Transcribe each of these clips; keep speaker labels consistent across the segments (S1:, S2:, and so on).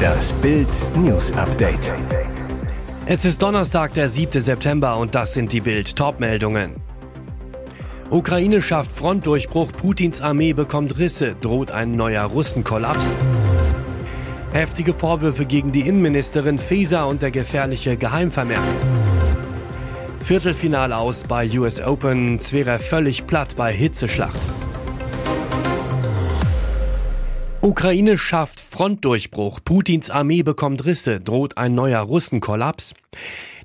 S1: Das Bild News Update.
S2: Es ist Donnerstag, der 7. September und das sind die Bild Topmeldungen. Ukraine schafft Frontdurchbruch, Putins Armee bekommt Risse, droht ein neuer Russenkollaps. Heftige Vorwürfe gegen die Innenministerin Faeser und der gefährliche Geheimvermerk. Viertelfinale aus bei US Open, Zverev völlig platt bei Hitzeschlacht. Ukraine schafft Frontdurchbruch, Putins Armee bekommt Risse, droht ein neuer Russenkollaps.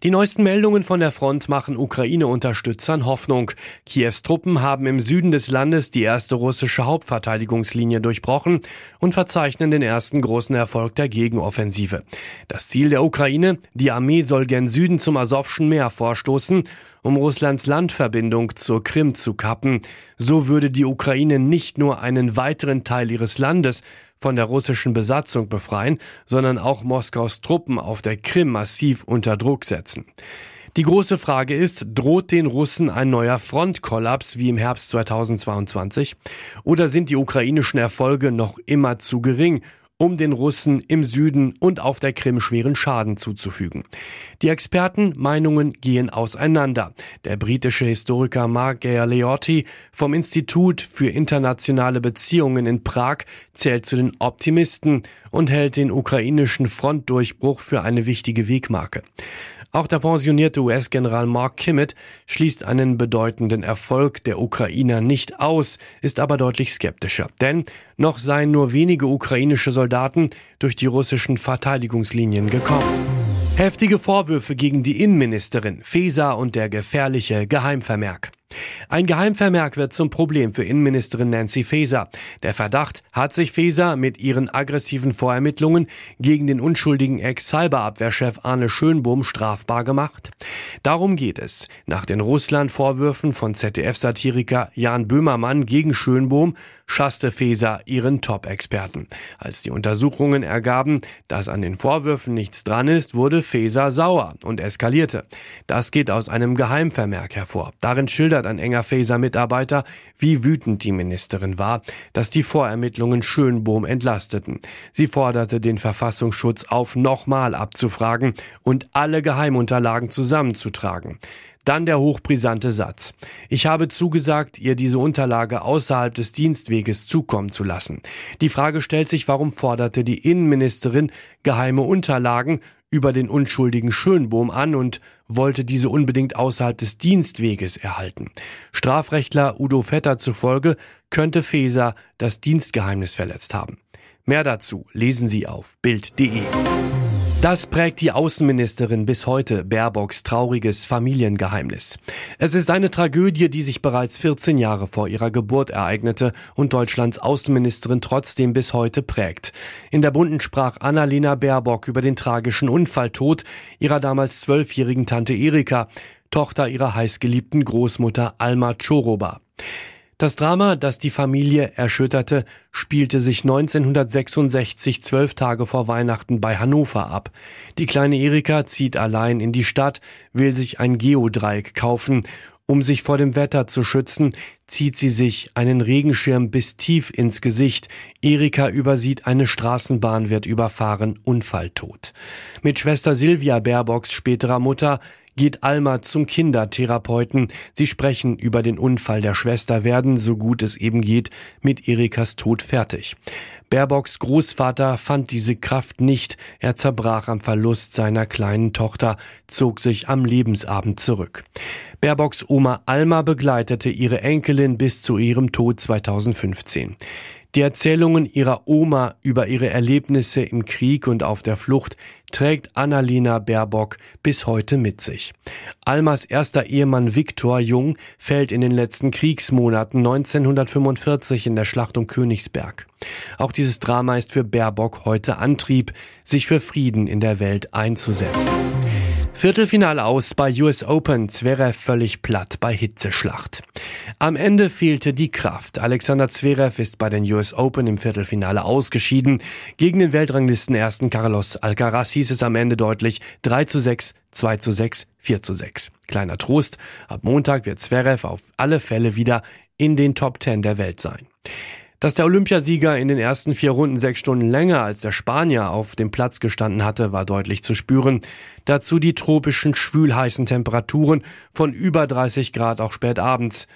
S2: Die neuesten Meldungen von der Front machen Ukraine-Unterstützern Hoffnung. Kiews Truppen haben im Süden des Landes die erste russische Hauptverteidigungslinie durchbrochen und verzeichnen den ersten großen Erfolg der Gegenoffensive. Das Ziel der Ukraine, die Armee soll gen Süden zum Asowschen Meer vorstoßen, um Russlands Landverbindung zur Krim zu kappen. So würde die Ukraine nicht nur einen weiteren Teil ihres Landes, von der russischen Besatzung befreien, sondern auch Moskaus Truppen auf der Krim massiv unter Druck setzen. Die große Frage ist, droht den Russen ein neuer Frontkollaps wie im Herbst 2022? Oder sind die ukrainischen Erfolge noch immer zu gering, um den Russen im Süden und auf der Krim schweren Schaden zuzufügen. Die Expertenmeinungen gehen auseinander. Der britische Historiker Mark Galeotti vom Institut für internationale Beziehungen in Prag zählt zu den Optimisten und hält den ukrainischen Frontdurchbruch für eine wichtige Wegmarke. Auch der pensionierte US-General Mark Kimmett schließt einen bedeutenden Erfolg der Ukrainer nicht aus, ist aber deutlich skeptischer. Denn noch seien nur wenige ukrainische Soldaten durch die russischen Verteidigungslinien gekommen. Heftige Vorwürfe gegen die Innenministerin, Feser und der gefährliche Geheimvermerk. Ein Geheimvermerk wird zum Problem für Innenministerin Nancy Faeser. Der Verdacht hat sich Faeser mit ihren aggressiven Vorermittlungen gegen den unschuldigen Ex-Cyberabwehrchef Arne Schönbohm strafbar gemacht. Darum geht es. Nach den Russland-Vorwürfen von ZDF-Satiriker Jan Böhmermann gegen Schönbohm schasste Faeser ihren Top-Experten. Als die Untersuchungen ergaben, dass an den Vorwürfen nichts dran ist, wurde Faeser sauer und eskalierte. Das geht aus einem Geheimvermerk hervor. Darin schildert schildert ein enger Faeser-Mitarbeiter, wie wütend die Ministerin war, dass die Vorermittlungen Schönbohm entlasteten. Sie forderte den Verfassungsschutz auf, nochmal abzufragen und alle Geheimunterlagen zusammenzutragen. Dann der hochbrisante Satz. Ich habe zugesagt, ihr diese Unterlage außerhalb des Dienstweges zukommen zu lassen. Die Frage stellt sich, warum forderte die Innenministerin geheime Unterlagen über den unschuldigen Schönbohm an und wollte diese unbedingt außerhalb des Dienstweges erhalten. Strafrechtler Udo Vetter zufolge könnte Feser das Dienstgeheimnis verletzt haben. Mehr dazu lesen Sie auf Bild.de. Das prägt die Außenministerin bis heute, Baerbocks trauriges Familiengeheimnis. Es ist eine Tragödie, die sich bereits 14 Jahre vor ihrer Geburt ereignete und Deutschlands Außenministerin trotzdem bis heute prägt. In der Bunden sprach Annalena Baerbock über den tragischen Unfalltod ihrer damals zwölfjährigen Tante Erika, Tochter ihrer heißgeliebten Großmutter Alma Choroba. Das Drama, das die Familie erschütterte, spielte sich 1966 zwölf Tage vor Weihnachten bei Hannover ab. Die kleine Erika zieht allein in die Stadt, will sich ein Geodreieck kaufen. Um sich vor dem Wetter zu schützen, zieht sie sich einen Regenschirm bis tief ins Gesicht. Erika übersieht eine Straßenbahn, wird überfahren, Unfalltot. Mit Schwester Silvia Baerbocks späterer Mutter geht Alma zum Kindertherapeuten. Sie sprechen über den Unfall der Schwester, werden, so gut es eben geht, mit Erikas Tod fertig. Baerbocks Großvater fand diese Kraft nicht. Er zerbrach am Verlust seiner kleinen Tochter, zog sich am Lebensabend zurück. Baerbocks Oma Alma begleitete ihre Enkelin bis zu ihrem Tod 2015. Die Erzählungen ihrer Oma über ihre Erlebnisse im Krieg und auf der Flucht trägt Annalena Baerbock bis heute mit sich. Almas erster Ehemann Viktor Jung fällt in den letzten Kriegsmonaten 1945 in der Schlacht um Königsberg. Auch dieses Drama ist für Baerbock heute Antrieb, sich für Frieden in der Welt einzusetzen. Viertelfinale aus bei US Open, Zverev völlig platt bei Hitzeschlacht. Am Ende fehlte die Kraft. Alexander Zverev ist bei den US Open im Viertelfinale ausgeschieden. Gegen den Weltranglisten ersten Carlos Alcaraz hieß es am Ende deutlich 3 zu 6, 2 zu 6, 4 zu 6. Kleiner Trost, ab Montag wird Zverev auf alle Fälle wieder in den Top 10 der Welt sein. Dass der Olympiasieger in den ersten vier Runden sechs Stunden länger als der Spanier auf dem Platz gestanden hatte, war deutlich zu spüren. Dazu die tropischen schwülheißen Temperaturen von über 30 Grad auch spät abends.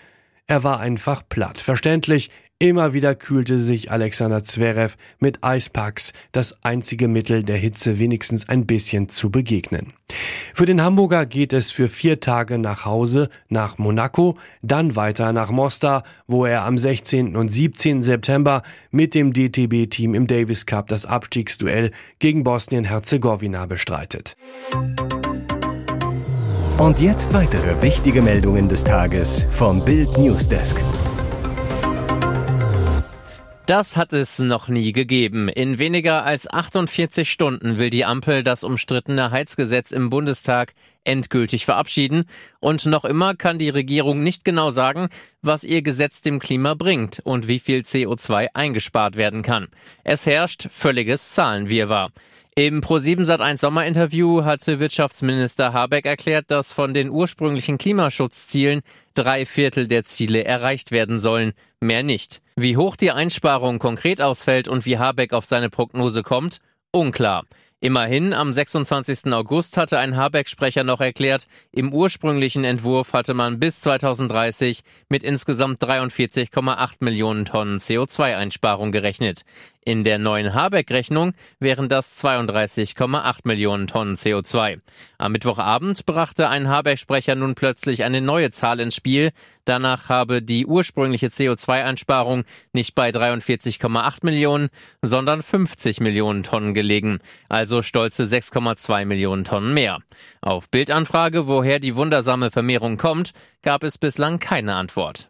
S2: Er war einfach platt. Verständlich, immer wieder kühlte sich Alexander Zverev mit Eispacks, das einzige Mittel der Hitze wenigstens ein bisschen zu begegnen. Für den Hamburger geht es für vier Tage nach Hause, nach Monaco, dann weiter nach Mostar, wo er am 16. und 17. September mit dem DTB-Team im Davis Cup das Abstiegsduell gegen Bosnien-Herzegowina bestreitet.
S1: Und jetzt weitere wichtige Meldungen des Tages vom Bild Newsdesk.
S3: Das hat es noch nie gegeben. In weniger als 48 Stunden will die Ampel das umstrittene Heizgesetz im Bundestag endgültig verabschieden. Und noch immer kann die Regierung nicht genau sagen, was ihr Gesetz dem Klima bringt und wie viel CO2 eingespart werden kann. Es herrscht völliges Zahlenwirrwarr. Im Pro7 Sat1 Sommerinterview hatte Wirtschaftsminister Habeck erklärt, dass von den ursprünglichen Klimaschutzzielen drei Viertel der Ziele erreicht werden sollen, mehr nicht. Wie hoch die Einsparung konkret ausfällt und wie Habeck auf seine Prognose kommt, unklar. Immerhin, am 26. August hatte ein Habeck-Sprecher noch erklärt, im ursprünglichen Entwurf hatte man bis 2030 mit insgesamt 43,8 Millionen Tonnen CO2-Einsparung gerechnet. In der neuen Habeck-Rechnung wären das 32,8 Millionen Tonnen CO2. Am Mittwochabend brachte ein Habeck-Sprecher nun plötzlich eine neue Zahl ins Spiel. Danach habe die ursprüngliche CO2-Einsparung nicht bei 43,8 Millionen, sondern 50 Millionen Tonnen gelegen, also stolze 6,2 Millionen Tonnen mehr. Auf Bildanfrage, woher die wundersame Vermehrung kommt, gab es bislang keine Antwort.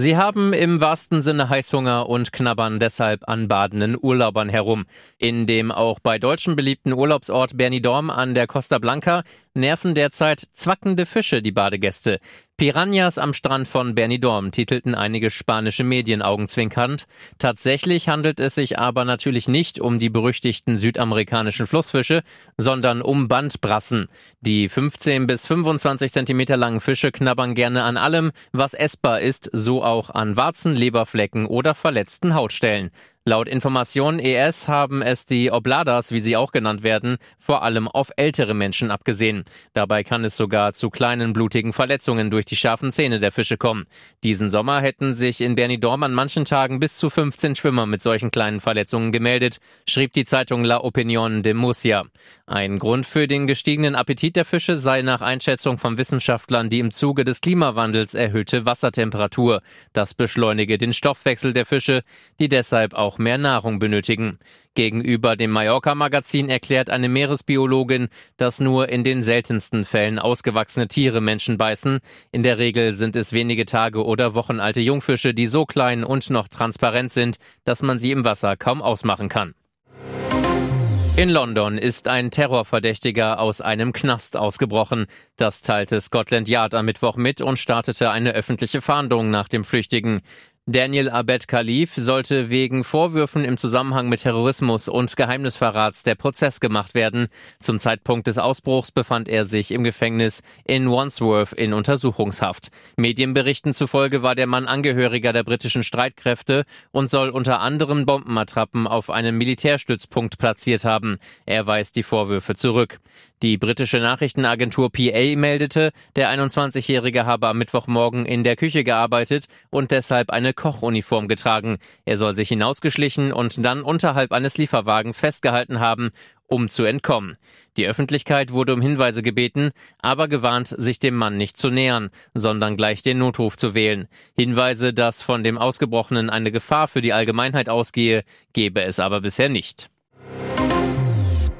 S3: Sie haben im wahrsten Sinne Heißhunger und knabbern deshalb an badenden Urlaubern herum. In dem auch bei Deutschen beliebten Urlaubsort Bernidorm an der Costa Blanca nerven derzeit zwackende Fische die Badegäste. Piranhas am Strand von Bernidorm titelten einige spanische Medien augenzwinkernd. Tatsächlich handelt es sich aber natürlich nicht um die berüchtigten südamerikanischen Flussfische, sondern um Bandbrassen. Die 15 bis 25 Zentimeter langen Fische knabbern gerne an allem, was essbar ist, so auch an Warzen, Leberflecken oder verletzten Hautstellen. Laut Information ES haben es die Obladas, wie sie auch genannt werden, vor allem auf ältere Menschen abgesehen. Dabei kann es sogar zu kleinen blutigen Verletzungen durch die scharfen Zähne der Fische kommen. Diesen Sommer hätten sich in Bernidorm an manchen Tagen bis zu 15 Schwimmer mit solchen kleinen Verletzungen gemeldet, schrieb die Zeitung La Opinion de Murcia. Ein Grund für den gestiegenen Appetit der Fische sei nach Einschätzung von Wissenschaftlern die im Zuge des Klimawandels erhöhte Wassertemperatur. Das beschleunige den Stoffwechsel der Fische, die deshalb auch mehr Nahrung benötigen. Gegenüber dem Mallorca-Magazin erklärt eine Meeresbiologin, dass nur in den seltensten Fällen ausgewachsene Tiere Menschen beißen. In der Regel sind es wenige Tage oder Wochen alte Jungfische, die so klein und noch transparent sind, dass man sie im Wasser kaum ausmachen kann. In London ist ein Terrorverdächtiger aus einem Knast ausgebrochen. Das teilte Scotland Yard am Mittwoch mit und startete eine öffentliche Fahndung nach dem Flüchtigen. Daniel Abed Khalif sollte wegen Vorwürfen im Zusammenhang mit Terrorismus und Geheimnisverrats der Prozess gemacht werden. Zum Zeitpunkt des Ausbruchs befand er sich im Gefängnis in Wandsworth in Untersuchungshaft. Medienberichten zufolge war der Mann Angehöriger der britischen Streitkräfte und soll unter anderem Bombenattrappen auf einem Militärstützpunkt platziert haben. Er weist die Vorwürfe zurück. Die britische Nachrichtenagentur PA meldete, der 21-Jährige habe am Mittwochmorgen in der Küche gearbeitet und deshalb eine Kochuniform getragen. Er soll sich hinausgeschlichen und dann unterhalb eines Lieferwagens festgehalten haben, um zu entkommen. Die Öffentlichkeit wurde um Hinweise gebeten, aber gewarnt, sich dem Mann nicht zu nähern, sondern gleich den Notruf zu wählen. Hinweise, dass von dem Ausgebrochenen eine Gefahr für die Allgemeinheit ausgehe, gebe es aber bisher nicht.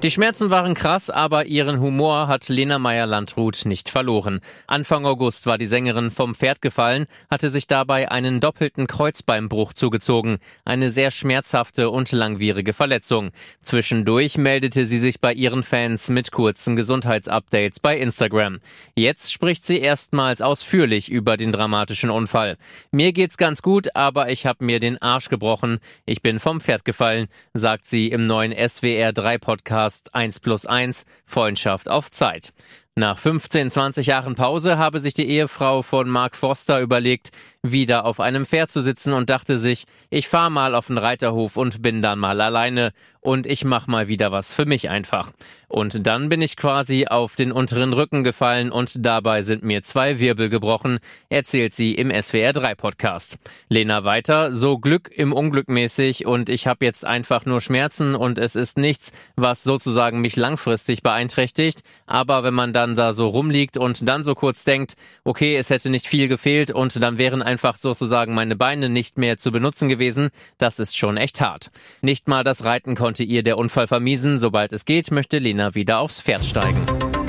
S3: Die Schmerzen waren krass, aber ihren Humor hat Lena Meyer-Landrut nicht verloren. Anfang August war die Sängerin vom Pferd gefallen, hatte sich dabei einen doppelten Kreuzbeinbruch zugezogen. Eine sehr schmerzhafte und langwierige Verletzung. Zwischendurch meldete sie sich bei ihren Fans mit kurzen Gesundheitsupdates bei Instagram. Jetzt spricht sie erstmals ausführlich über den dramatischen Unfall. Mir geht's ganz gut, aber ich habe mir den Arsch gebrochen. Ich bin vom Pferd gefallen, sagt sie im neuen SWR 3 Podcast Podcast 1 plus 1 Freundschaft auf Zeit. Nach 15, 20 Jahren Pause habe sich die Ehefrau von Mark Forster überlegt, wieder auf einem Pferd zu sitzen und dachte sich, ich fahr mal auf den Reiterhof und bin dann mal alleine und ich mach mal wieder was für mich einfach. Und dann bin ich quasi auf den unteren Rücken gefallen und dabei sind mir zwei Wirbel gebrochen, erzählt sie im SWR 3 Podcast. Lena weiter, so Glück im Unglück mäßig und ich habe jetzt einfach nur Schmerzen und es ist nichts, was sozusagen mich langfristig beeinträchtigt, aber wenn man dann da so rumliegt und dann so kurz denkt, okay, es hätte nicht viel gefehlt und dann wären einfach sozusagen meine Beine nicht mehr zu benutzen gewesen, das ist schon echt hart. Nicht mal das Reiten konnte ihr der Unfall vermiesen, sobald es geht, möchte Lena wieder aufs Pferd steigen.